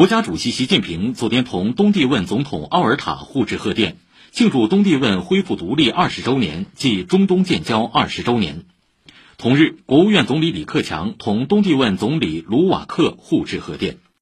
国家主席习近平昨天同东帝汶总统奥尔塔互致贺电庆祝东帝汶恢复独立二十周年暨中东建交二十周年。同日国务院总理李克强同东帝汶总理卢瓦克互致贺电。